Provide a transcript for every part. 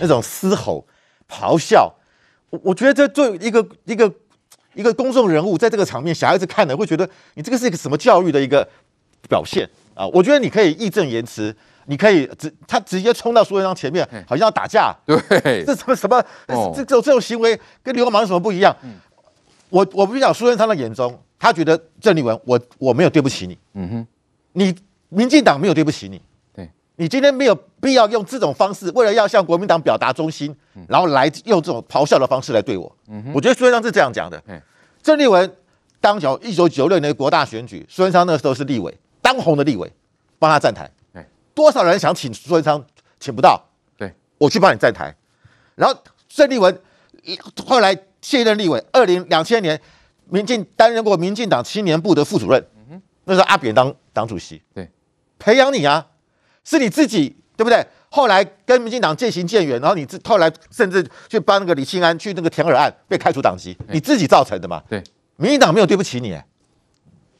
那种嘶吼、咆哮，我我觉得这作为一个一个一个公众人物，在这个场面，小孩子看了会觉得你这个是一个什么教育的一个表现啊？我觉得你可以义正言辞，你可以直他直接冲到苏贞昌前面，好像要打架，对，这什么什么、哦、这种这种行为跟流氓有什么不一样？嗯、我我不讲苏贞昌的眼中，他觉得郑丽文，我我没有对不起你，嗯哼，你。民进党没有对不起你，对，你今天没有必要用这种方式，为了要向国民党表达忠心，然后来用这种咆哮的方式来对我。嗯，我觉得苏贞昌是这样讲的。郑丽文当小一九九六年的国大选举，苏贞昌那个时候是立委，当红的立委，帮他站台。多少人想请苏贞昌，请不到。对，我去帮你站台。然后郑丽文后来卸任立委，二零两千年，民进担任过民进党青年部的副主任。嗯哼，那时候阿扁当党主席。对。培养你啊，是你自己对不对？后来跟民进党渐行渐远，然后你自后来甚至去帮那个李庆安去那个填耳案被开除党籍，你自己造成的嘛？对，民进党没有对不起你。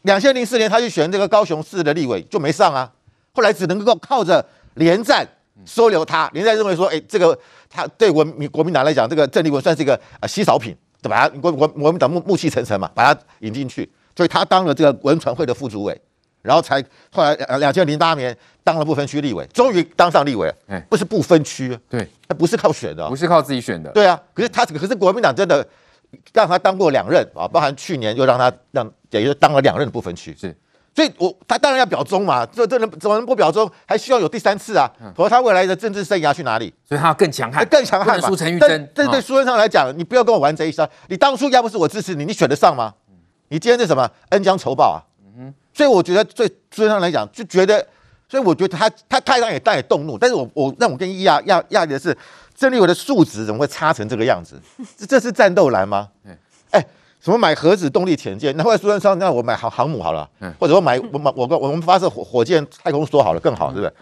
两千零四年他去选这个高雄市的立委就没上啊，后来只能够靠着连战收留他。连战认为说，哎，这个他对我民国民党来讲，这个郑立文算是一个呃稀少品，对吧？国国国民党暮暮气沉沉嘛，把他引进去，所以他当了这个文传会的副主委。然后才后来两，两千零八年当了不分区立委，终于当上立委。哎，不是不分区，对，他不是靠选的，不是靠自己选的。对啊，可是他可是国民党真的让他当过两任啊，包含去年又让他让也就当了两任的不分区。是，所以我他当然要表忠嘛，这这能怎么能不表忠？还需要有第三次啊？否则他未来的政治生涯去哪里？所以他要更强悍，更强悍嘛。输陈玉珍，但这对苏贞昌来讲，你不要跟我玩这一招。你当初要不是我支持你，你选得上吗？你今天是什么恩将仇报啊？所以我觉得，对苏贞昌来讲，就觉得，所以我觉得他他太让也带也动怒。但是我我让我跟亚亚亚的是，郑丽文的素质怎么会差成这个样子？这这是战斗蓝吗？哎，什么买核子动力潜舰？那后来苏贞昌，那我买航航母好了，或者我买我买我我们发射火火箭太空梭好了，更好，是不是？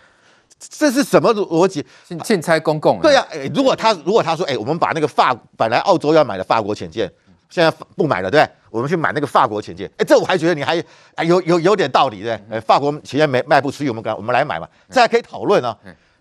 这是什么逻辑？现拆公共？对呀，哎，如果他如果他说，哎，我们把那个法本来澳洲要买的法国潜舰，现在不买了，对不对？我们去买那个法国潜舰，哎，这我还觉得你还哎有有有点道理，对，哎，法国潜舰没卖不出去，我们敢我们来买嘛，这还可以讨论啊。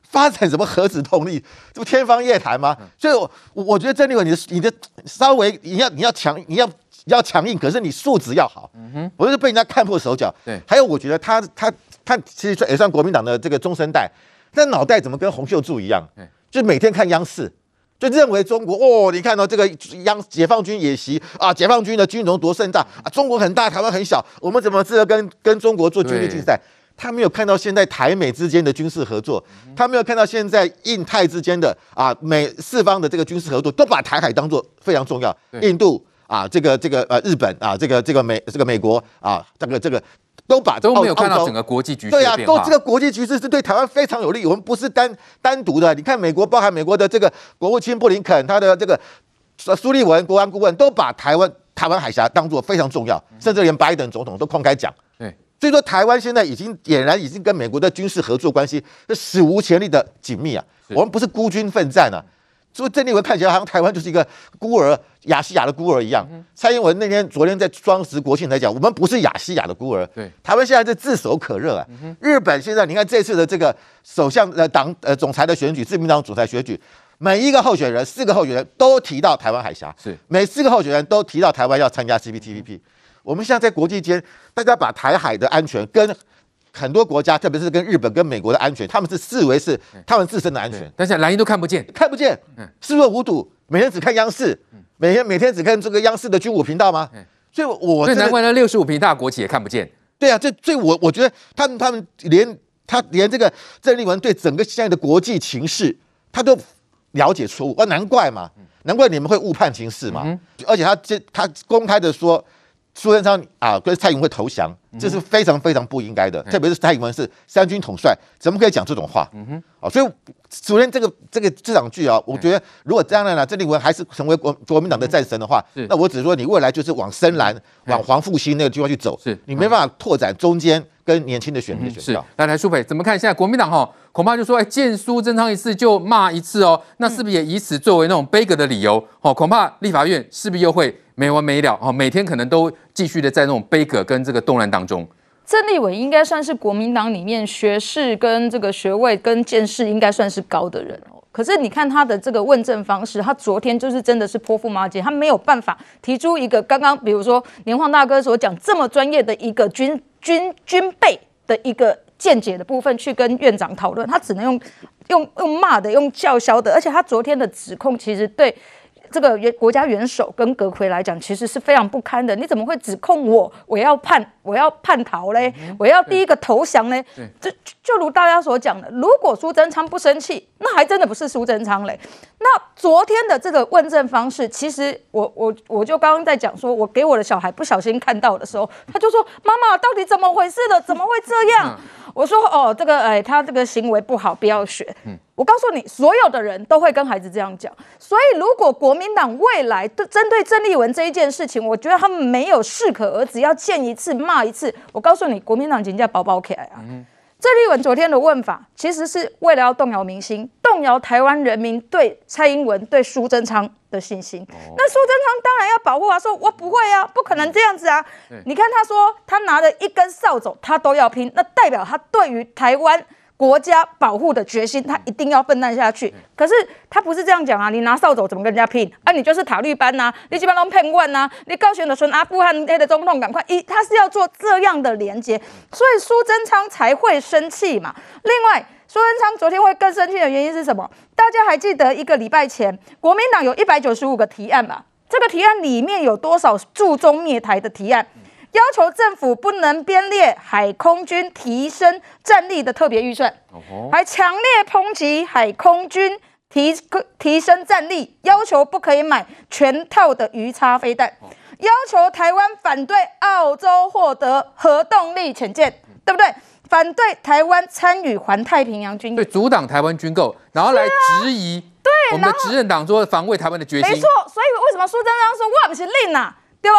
发展什么核子动力，这不天方夜谭吗？所以我，我我觉得郑立文，你的你的稍微你要你要强你要要强硬，可是你素质要好。嗯哼，我就是被人家看破手脚。对，还有我觉得他他他其实也算国民党的这个中生代，但脑袋怎么跟洪秀柱一样？就每天看央视。就认为中国哦，你看到这个央解放军演习啊，解放军的军容多盛大啊，中国很大，台湾很小，我们怎么值得跟跟中国做军力竞赛？他没有看到现在台美之间的军事合作，他没有看到现在印太之间的啊美四方的这个军事合作，都把台海当做非常重要。印度啊，这个这个呃日本啊，这个这个美这个美国啊，这个这个。都把都没有看到整个国际局势。对啊，都这个国际局势是对台湾非常有利。我们不是单单独的，你看美国，包含美国的这个国务卿布林肯，他的这个苏利文国安顾问都把台湾台湾海峡当作非常重要，甚至连拜登总统都公开讲。对，所以说台湾现在已经俨然已经跟美国的军事合作关系是史无前例的紧密啊。我们不是孤军奋战啊。所以郑丽文看起来好像台湾就是一个孤儿，亚细亚的孤儿一样。蔡英文那天、昨天在双十国庆才讲，我们不是亚细亚的孤儿。对，台湾现在是炙手可热啊。日本现在你看这次的这个首相呃党呃总裁的选举，自民党总裁选举，每一个候选人四个候选人都提到台湾海峡，是每四个候选人都提到台湾要参加 CPTPP。我们现在在国际间，大家把台海的安全跟很多国家，特别是跟日本、跟美国的安全，他们是视为是他们自身的安全，但是蓝营都看不见，看不见，视若无睹，每天只看央视，每天每天只看这个央视的军武频道吗？所以，我所以难怪那六十五平大国旗也看不见。对啊，这所以我我觉得他们他们连他连这个郑丽文对整个现在的国际情势，他都了解错误，啊，难怪嘛，难怪你们会误判情势嘛，嗯、而且他这他公开的说。苏贞昌啊，跟蔡英文会投降，这是非常非常不应该的。嗯、特别是蔡英文是三军统帅，怎么可以讲这种话？嗯哼，啊，所以昨天这个这个这场剧啊，我觉得如果将来呢，郑丽文还是成为国国民党的战神的话，嗯、那我只是说你未来就是往深蓝、往黄复兴那个地方去走，是你没办法拓展中间跟年轻的选民的选票。来来，苏北怎么看？现在国民党哈，恐怕就说，哎，见苏贞昌一次就骂一次哦，那是不是也以此作为那种悲歌的理由？哦，恐怕立法院是不是又会？没完没了哦，每天可能都继续的在那种悲歌跟这个动乱当中。郑立伟应该算是国民党里面学士跟这个学位跟见识应该算是高的人哦。可是你看他的这个问政方式，他昨天就是真的是泼妇骂街，他没有办法提出一个刚刚比如说连晃大哥所讲这么专业的一个军军军备的一个见解的部分去跟院长讨论，他只能用用用骂的，用叫嚣的，而且他昨天的指控其实对。这个元国家元首跟阁魁来讲，其实是非常不堪的。你怎么会指控我？我要叛，我要叛逃嘞？我要第一个投降嘞？就就如大家所讲的，如果苏贞昌不生气，那还真的不是苏贞昌嘞。那昨天的这个问政方式，其实我我我就刚刚在讲说，我给我的小孩不小心看到的时候，他就说：“妈妈，到底怎么回事的？怎么会这样？”我说：“哦，这个哎，他这个行为不好，不要学。”我告诉你，所有的人都会跟孩子这样讲。所以，如果国民党未来对针对郑丽文这一件事情，我觉得他们没有适可而止，要见一次骂一次。我告诉你，国民党人家包包起来啊！嗯、郑丽文昨天的问法，其实是为了要动摇民心，动摇台湾人民对蔡英文、对苏贞昌的信心。哦、那苏贞昌当然要保护啊，说我不会啊，不可能这样子啊！你看他说，他拿着一根扫帚，他都要拼，那代表他对于台湾。国家保护的决心，他一定要奋战下去。可是他不是这样讲啊！你拿扫帚怎么跟人家拼？啊，你就是塔绿班呐、啊，你基本上骗问呐，你高雄的孙阿富汗黑的总统赶快一，他是要做这样的连接，所以苏贞昌才会生气嘛。另外，苏贞昌昨天会更生气的原因是什么？大家还记得一个礼拜前，国民党有一百九十五个提案吧？这个提案里面有多少注中灭台的提案？要求政府不能编列海空军提升战力的特别预算，还强烈抨击海空军提提升战力，要求不可以买全套的鱼叉飞弹，要求台湾反对澳洲获得核动力潜舰，对不对？反对台湾参与环太平洋军演，对，阻挡台湾军购，然后来质疑 对我们的执政党说防卫台湾的决心。没错，所以为什么苏贞昌说我不是令呐？对不？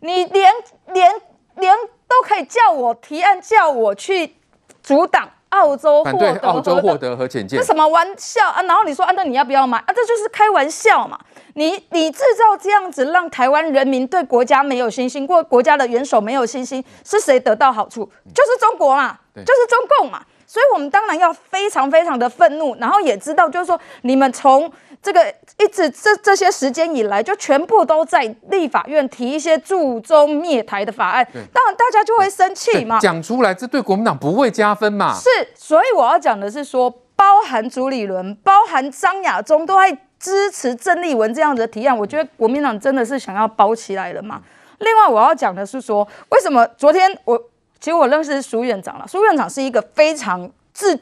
你连连连都可以叫我提案，叫我去阻挡澳洲获得澳洲获得核潜舰，这什么玩笑啊？然后你说啊，那你要不要买啊？这就是开玩笑嘛！你你制造这样子，让台湾人民对国家没有信心，或国家的元首没有信心，是谁得到好处？就是中国嘛，就是中共嘛。所以我们当然要非常非常的愤怒，然后也知道，就是说你们从。这个一直这这些时间以来，就全部都在立法院提一些驻中灭台的法案，当然大家就会生气嘛。讲出来，这对国民党不会加分嘛？是，所以我要讲的是说，包含朱立伦、包含张亚中都在支持郑丽文这样子的提案，我觉得国民党真的是想要包起来了嘛。另外，我要讲的是说，为什么昨天我其实我认识苏院长了，苏院长是一个非常自。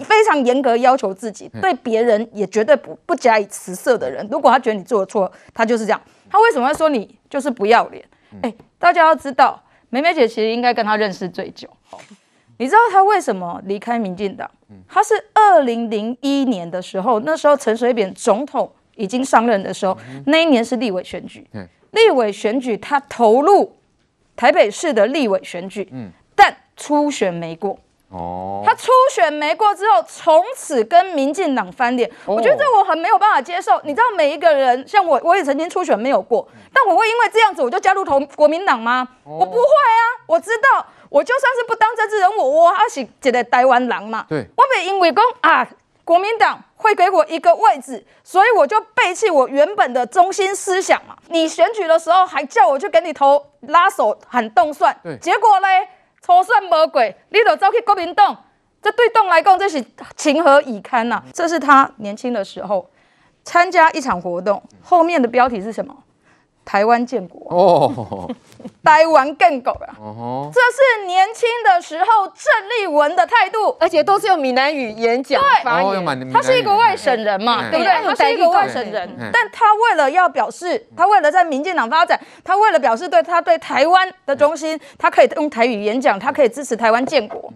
非常严格要求自己，对别人也绝对不不加以辞色的人。如果他觉得你做的错，他就是这样。他为什么会说你就是不要脸？哎，大家要知道，梅梅姐其实应该跟他认识最久。你知道他为什么离开民进党？他是二零零一年的时候，那时候陈水扁总统已经上任的时候，那一年是立委选举。立委选举他投入台北市的立委选举，但初选没过。哦，他初选没过之后，从此跟民进党翻脸，我觉得这我很没有办法接受。你知道，每一个人像我，我也曾经初选没有过，但我会因为这样子我就加入投国民党吗？我不会啊，我知道，我就算是不当政治人物，我还是一个台湾狼嘛。对，我没因为讲啊，国民党会给我一个位置，所以我就背弃我原本的中心思想嘛。你选举的时候还叫我去给你投拉手喊动算，对，结果呢？初选无过，你就走去国民党，这对党来讲，这是情何以堪呐、这是他年轻的时候参加一场活动，后面的标题是什么？台湾建国。哦，台湾更狗啊！哦，这是年轻的时候郑丽文的态度，而且都是用闽南语演讲发言。他是一个外省人嘛，对不对？他是一个外省人，但他为了要表示，他为了在民进党发展，他为了表示对他对台湾的忠心，他可以用台语演讲，他可以支持台湾建国，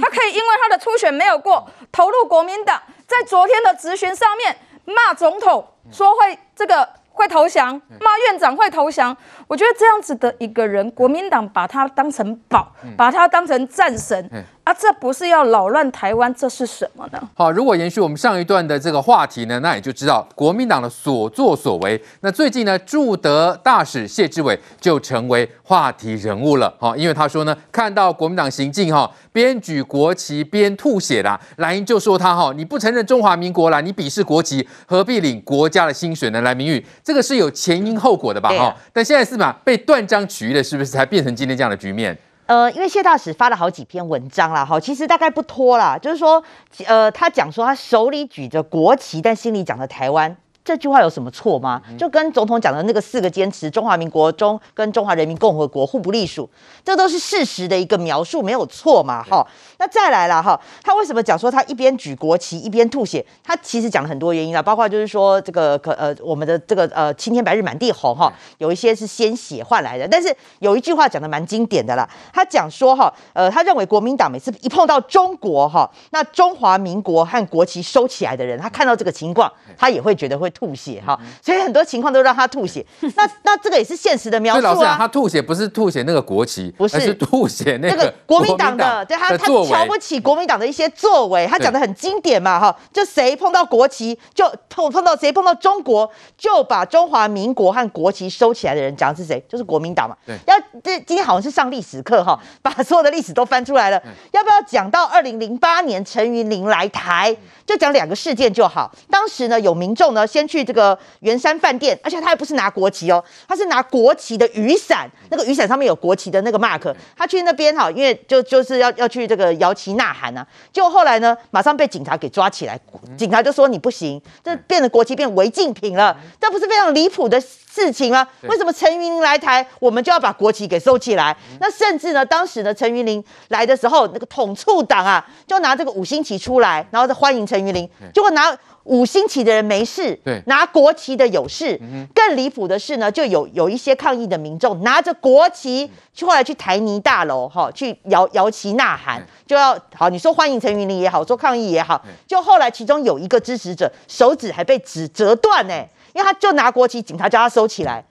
他可以因为他的初选没有过，投入国民党，在昨天的质询上面骂总统，说会这个。会投降，骂院长会投降。我觉得这样子的一个人，国民党把他当成宝，把他当成战神。啊，这不是要扰乱台湾，这是什么呢？好，如果延续我们上一段的这个话题呢，那也就知道国民党的所作所为。那最近呢，驻德大使谢志伟就成为话题人物了。好，因为他说呢，看到国民党行径哈，边举国旗边吐血啦，蓝营就说他哈，你不承认中华民国啦，你鄙视国旗，何必领国家的薪水呢？来，明玉，这个是有前因后果的吧？哈、但现在是嘛，被断章取义的，是不是才变成今天这样的局面？呃，因为谢大使发了好几篇文章啦，哈，其实大概不拖啦，就是说，呃，他讲说他手里举着国旗，但心里讲的台湾。这句话有什么错吗？就跟总统讲的那个四个坚持，中华民国中跟中华人民共和国互不隶属，这都是事实的一个描述，没有错嘛？哈，那再来了哈，他为什么讲说他一边举国旗一边吐血？他其实讲了很多原因啦，包括就是说这个可呃我们的这个呃青天白日满地红哈，有一些是鲜血换来的，但是有一句话讲的蛮经典的啦，他讲说哈，呃他认为国民党每次一碰到中国哈，那中华民国和国旗收起来的人，他看到这个情况，他也会觉得会。吐血哈，所以很多情况都让他吐血。那那这个也是现实的描述啊。老师啊，他吐血不是吐血那个国旗，不是，是吐血那个国民党的。对他，他瞧不起国民党的一些作为。他讲的很经典嘛哈，就谁碰到国旗就碰碰到谁碰到中国就把中华民国和国旗收起来的人讲的是谁？就是国民党嘛。对，要这今天好像是上历史课哈，把所有的历史都翻出来了。要不要讲到二零零八年陈云林来台？就讲两个事件就好。当时呢，有民众呢先去这个圆山饭店，而且他还不是拿国旗哦，他是拿国旗的雨伞，那个雨伞上面有国旗的那个 mark。他去那边哈，因为就就是要要去这个摇旗呐喊啊。结果后来呢，马上被警察给抓起来，警察就说你不行，这变成国旗变违禁品了，这不是非常离谱的事情吗？为什么陈云林来台，我们就要把国旗给收起来？那甚至呢，当时呢，陈云林来的时候，那个统促党啊，就拿这个五星旗出来，然后再欢迎陈。云林，结果拿五星旗的人没事，对，拿国旗的有事。更离谱的是呢，就有有一些抗议的民众拿着国旗去后来去台泥大楼哈，去摇摇旗呐喊，就要好，你说欢迎陈云林也好，说抗议也好，就后来其中有一个支持者手指还被指折断呢，因为他就拿国旗，警察叫他收起来。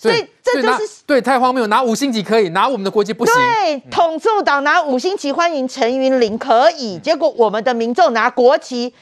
所以这就是对，太荒谬，拿五星旗可以，拿我们的国旗不行。对，统促党拿五星旗欢迎陈云林可以，结果我们的民众拿国旗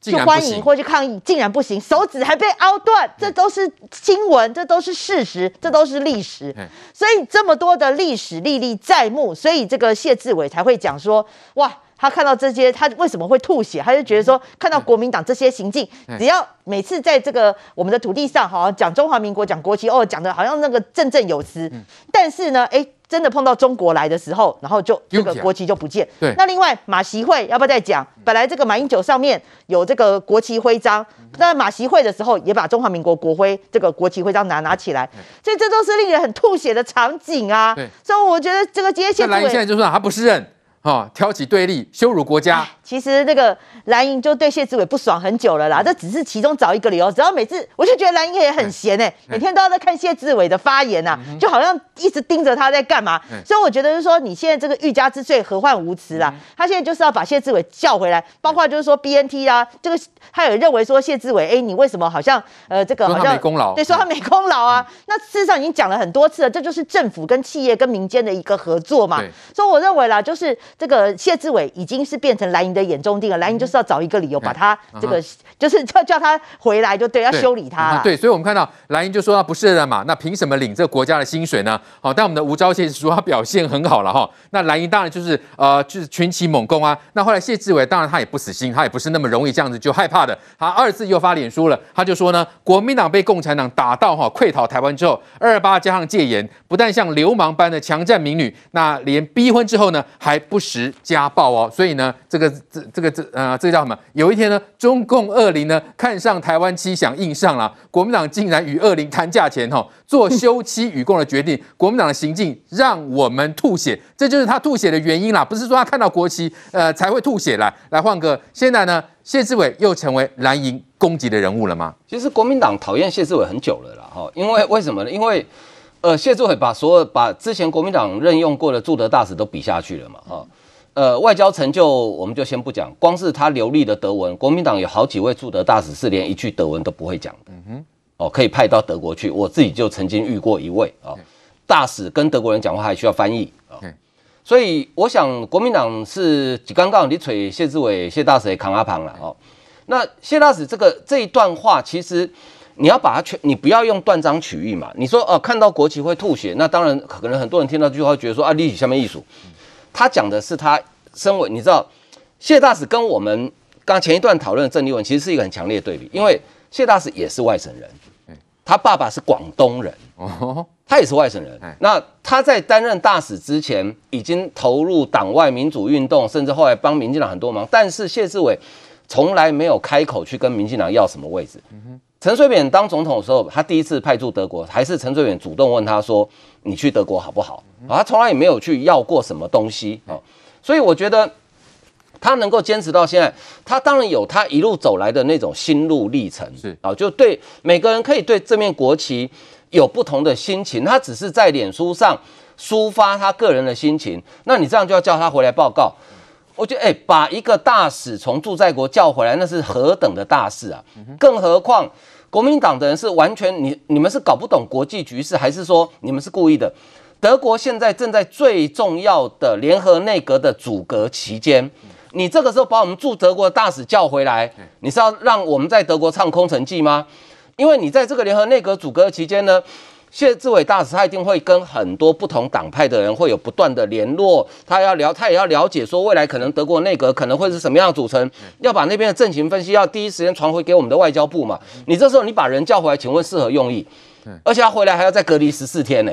就欢迎或去抗议，竟然不行，手指还被凹断，这都是新闻，这都是事实，这都是历史。所以这么多的历史历历在目，所以这个谢志伟才会讲说，哇。他看到这些，他为什么会吐血？他就觉得说，看到国民党这些行径，只要每次在这个我们的土地上，好像讲中华民国、讲国旗，哦，讲的好像那个振振有词。但是呢，哎，真的碰到中国来的时候，然后就这个国旗就不见。对。那另外马习会要不要再讲？本来这个马英九上面有这个国旗徽章，那马习会的时候也把中华民国国徽这个国旗徽章拿拿起来，所以这都是令人很吐血的场景啊。对。所以我觉得这个接线。那蓝营现在就说他不是人。哦，挑起对立，羞辱国家。其实那个蓝营就对谢志伟不爽很久了啦，这只是其中找一个理由。只要每次，我就觉得蓝营也很闲哎、欸，每天都要在看谢志伟的发言呐、啊，就好像一直盯着他在干嘛。所以我觉得就是说，你现在这个欲加之罪，何患无辞啦？他现在就是要把谢志伟叫回来，包括就是说 BNT 啊，这个他也认为说谢志伟，哎，你为什么好像呃这个好像没功劳？对，说他没功劳啊。那事实上已经讲了很多次了，这就是政府跟企业跟民间的一个合作嘛。所以我认为啦，就是这个。谢志伟已经是变成蓝营的眼中钉了，蓝营就是要找一个理由把他这个，就是叫叫他回来，就对，要修理他。对，所以我们看到蓝营就说他不是人嘛，那凭什么领这个国家的薪水呢？好，但我们的吴钊燮说他表现很好了哈，那蓝营当然就是呃就是群起猛攻啊。那后来谢志伟当然他也不死心，他也不是那么容易这样子就害怕的，他二次又发脸书了，他就说呢，国民党被共产党打到哈溃逃台湾之后，二二八加上戒严，不但像流氓般的强占民女，那连逼婚之后呢还不时。家暴哦，所以呢，这个这这个这呃，这个叫什么？有一天呢，中共二零呢看上台湾七想硬上了，国民党竟然与二零谈价钱哈，做休妻与共的决定。国民党的行径让我们吐血，这就是他吐血的原因啦，不是说他看到国旗呃才会吐血来。来换个，现在呢，谢志伟又成为蓝营攻击的人物了吗？其实国民党讨厌谢志伟很久了啦，哈，因为为什么呢？因为呃，谢志伟把所有把之前国民党任用过的驻德大使都比下去了嘛，哈。呃，外交成就我们就先不讲，光是他流利的德文，国民党有好几位驻德大使是连一句德文都不会讲的。嗯哼，哦，可以派到德国去，我自己就曾经遇过一位啊，大使跟德国人讲话还需要翻译啊。所以我想国民党是刚刚你锤谢志伟谢大使扛阿庞了哦。那谢大使这个这一段话，其实你要把它全，你不要用断章取义嘛。你说哦，看到国旗会吐血，那当然可能很多人听到这句话觉得说啊，立体下面艺术。他讲的是他身为你知道，谢大使跟我们刚前一段讨论的郑丽文其实是一个很强烈的对比，因为谢大使也是外省人，他爸爸是广东人，他也是外省人。那他在担任大使之前，已经投入党外民主运动，甚至后来帮民进党很多忙，但是谢志伟。从来没有开口去跟民进党要什么位置。陈水扁当总统的时候，他第一次派驻德国，还是陈水扁主动问他说：“你去德国好不好？”啊他从来也没有去要过什么东西啊。所以我觉得他能够坚持到现在，他当然有他一路走来的那种心路历程。是啊，就对每个人可以对这面国旗有不同的心情。他只是在脸书上抒发他个人的心情，那你这样就要叫他回来报告。我觉得，哎、把一个大使从驻在国叫回来，那是何等的大事啊！更何况，国民党的人是完全你你们是搞不懂国际局势，还是说你们是故意的？德国现在正在最重要的联合内阁的组阁期间，你这个时候把我们驻德国的大使叫回来，你是要让我们在德国唱空城计吗？因为你在这个联合内阁组阁期间呢？谢志伟大使他一定会跟很多不同党派的人会有不断的联络，他要了，他也要了解说未来可能德国内阁可能会是什么样的组成，要把那边的政情分析要第一时间传回给我们的外交部嘛。你这时候你把人叫回来，请问是何用意？而且他回来还要再隔离十四天呢。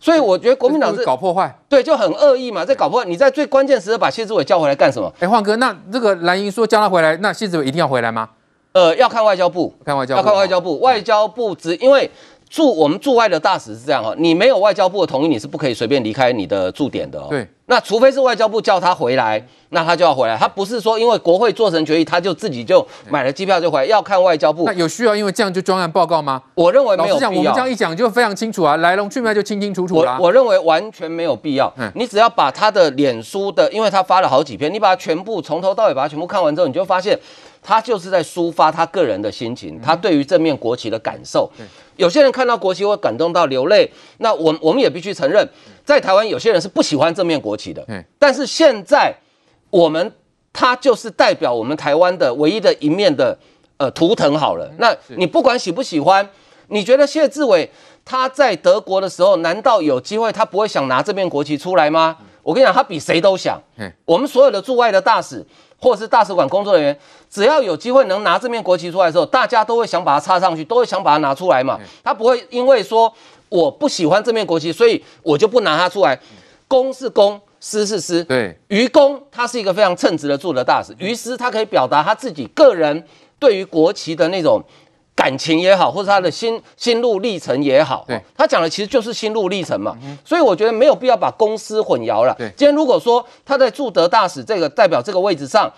所以我觉得国民党是搞破坏，对，就很恶意嘛，在搞破坏。你在最关键时刻把谢志伟叫回来干什么？哎，焕哥，那这个蓝营说叫他回来，那谢志伟一定要回来吗？呃，要看外交部，看外交部，要看外交部，外交部只因为。驻我们驻外的大使是这样哈，你没有外交部的同意，你是不可以随便离开你的驻点的哦。对，那除非是外交部叫他回来，那他就要回来。他不是说因为国会做成决议，他就自己就买了机票就回来，要看外交部。那有需要因为这样就专案报告吗？我认为没有必要。我们这样一讲就非常清楚啊，来龙去脉就清清楚楚啦。我我认为完全没有必要。嗯，你只要把他的脸书的，因为他发了好几篇，你把它全部从头到尾把它全部看完之后，你就发现。他就是在抒发他个人的心情，他对于这面国旗的感受。有些人看到国旗会感动到流泪，那我我们也必须承认，在台湾有些人是不喜欢这面国旗的。但是现在我们他就是代表我们台湾的唯一的一面的呃图腾好了。那你不管喜不喜欢，你觉得谢志伟他在德国的时候，难道有机会他不会想拿这面国旗出来吗？我跟你讲，他比谁都想。我们所有的驻外的大使。或者是大使馆工作人员，只要有机会能拿这面国旗出来的时候，大家都会想把它插上去，都会想把它拿出来嘛。他不会因为说我不喜欢这面国旗，所以我就不拿它出来。公是公，私是私。对，于公他是一个非常称职的驻德大使，于私他可以表达他自己个人对于国旗的那种感情也好，或者他的心心路历程也好。对，他讲的其实就是心路历程嘛。所以我觉得没有必要把公司混淆了。对，今天如果说他在驻德大使这个代表这个位置上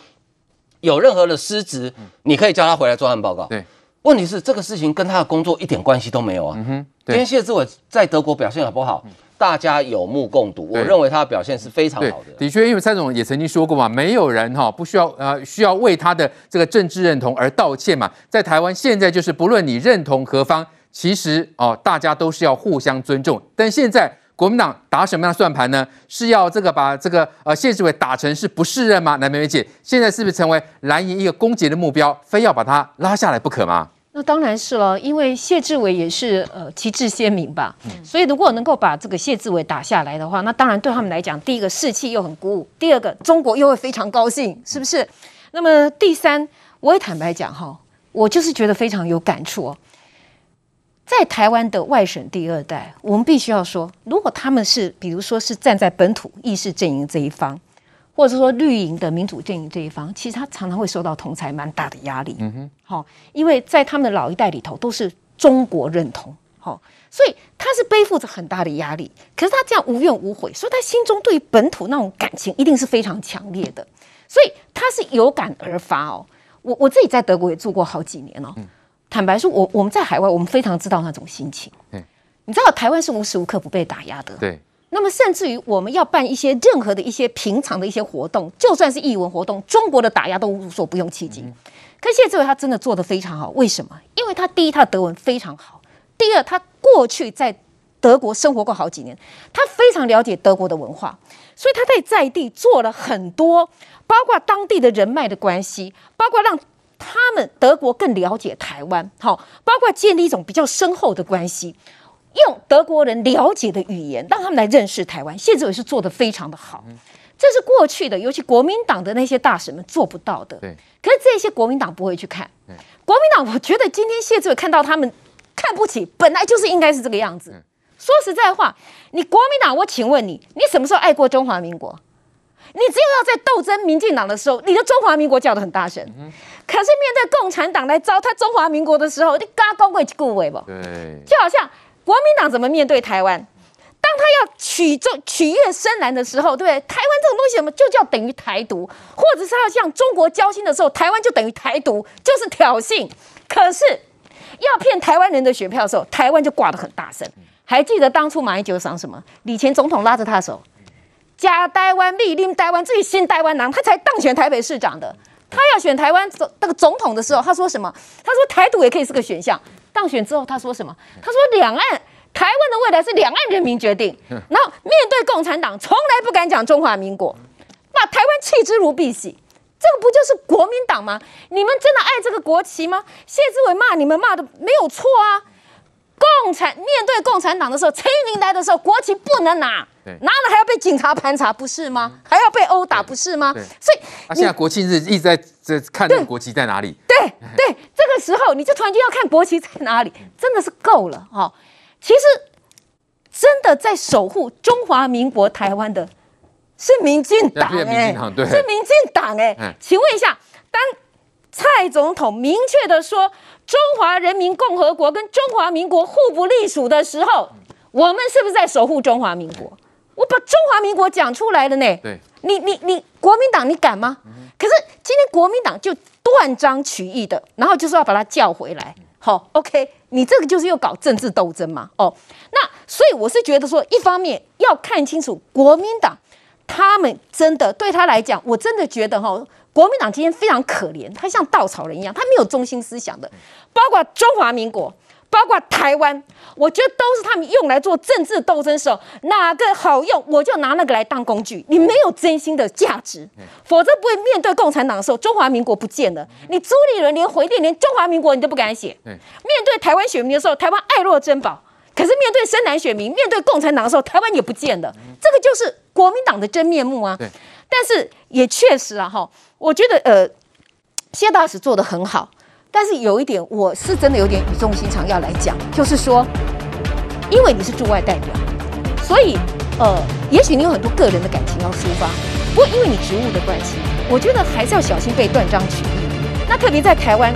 有任何的失职，你可以叫他回来做案报告。对，问题是这个事情跟他的工作一点关系都没有啊。嗯哼，今天谢志伟在德国表现好不好？大家有目共睹，我认为他的表现是非常好的。的确，因为蔡总也曾经说过嘛，没有人哈不需要呃需要为他的这个政治认同而道歉嘛。在台湾现在就是不论你认同何方，其实哦大家都是要互相尊重。但现在国民党打什么样的算盘呢？是要这个把这个呃谢志伟打成是不适任吗？来，美美姐，现在是不是成为蓝营一个攻击的目标，非要把他拉下来不可吗？那当然是了，因为谢志伟也是呃旗帜鲜明吧，嗯、所以如果能够把这个谢志伟打下来的话，那当然对他们来讲，第一个士气又很鼓舞，第二个中国又会非常高兴，是不是？那么第三，我也坦白讲哈，我就是觉得非常有感触哦，在台湾的外省第二代，我们必须要说，如果他们是比如说是站在本土意识阵营这一方。或者说绿营的民主阵营这一方，其实他常常会受到同才蛮大的压力。嗯哼，好，因为在他们的老一代里头都是中国认同，好，所以他是背负着很大的压力。可是他这样无怨无悔，所以他心中对本土那种感情一定是非常强烈的。所以他是有感而发哦。我我自己在德国也住过好几年哦。坦白说，我我们在海外，我们非常知道那种心情。你知道台湾是无时无刻不被打压的。对。那么，甚至于我们要办一些任何的一些平常的一些活动，就算是艺文活动，中国的打压都无所不用其极。可谢志伟他真的做得非常好，为什么？因为他第一，他的德文非常好；第二，他过去在德国生活过好几年，他非常了解德国的文化，所以他在在地做了很多，包括当地的人脉的关系，包括让他们德国更了解台湾，好，包括建立一种比较深厚的关系，用德国人了解的语言让他们来认识台湾。谢志伟是做的非常的好，这是过去的，尤其国民党的那些大使们做不到的。对，可是这些国民党不会去看。国民党，我觉得今天谢志伟看到他们看不起，本来就是应该是这个样子。说实在话，你国民党，我请问你，你什么时候爱过中华民国？你只有要在斗争民进党的时候，你的中华民国叫得很大声。可是面对共产党来糟蹋中华民国的时候，你嘎高贵顾伟不？对，就好像国民党怎么面对台湾？当他要取中取悦深蓝的时候，对不对？台湾这种东西什么就叫等于台独，或者是他要向中国交心的时候，台湾就等于台独，就是挑衅。可是要骗台湾人的选票的时候，台湾就挂得很大声。还记得当初马英九讲什么？李前总统拉着他的手，假台湾立令台湾，自己新台湾人，他才当选台北市长的。他要选台湾总那个总统的时候，他说什么？他说台独也可以是个选项。当选之后，他说什么？他说两岸。台湾的未来是两岸人民决定，然后面对共产党，从来不敢讲中华民国，把台湾弃之如敝屣，这个不就是国民党吗？你们真的爱这个国旗吗？谢志伟骂你们骂的没有错啊，共产面对共产党的时候，陈玉玲来的时候，国旗不能拿，拿了还要被警察盘查，不是吗？还要被殴打，不是吗？所以啊，现在国庆日一直在在看那个国旗在哪里？对 对，这个时候你就突然间要看国旗在哪里，真的是够了哈。其实，真的在守护中华民国台湾的，是民进党哎，是民进党哎。请问一下，当蔡总统明确的说中华人民共和国跟中华民国互不隶属的时候，我们是不是在守护中华民国？我把中华民国讲出来了呢。对，你你你，国民党你敢吗？可是今天国民党就断章取义的，然后就是要把他叫回来。好，OK。你这个就是又搞政治斗争嘛？哦，那所以我是觉得说，一方面要看清楚国民党，他们真的对他来讲，我真的觉得哈、哦，国民党今天非常可怜，他像稻草人一样，他没有中心思想的，包括中华民国。包括台湾，我觉得都是他们用来做政治斗争的时候，哪个好用，我就拿那个来当工具。你没有真心的价值，否则不会面对共产党的时候，中华民国不见了。你朱立伦连回电，连中华民国你都不敢写。面对台湾选民的时候，台湾爱若珍宝。可是面对深蓝选民，面对共产党的时候，台湾也不见了。这个就是国民党的真面目啊。但是也确实啊，哈，我觉得呃，谢大使做的很好。但是有一点，我是真的有点语重心长要来讲，就是说，因为你是驻外代表，所以呃，也许你有很多个人的感情要抒发。不过因为你职务的关系，我觉得还是要小心被断章取义。那特别在台湾，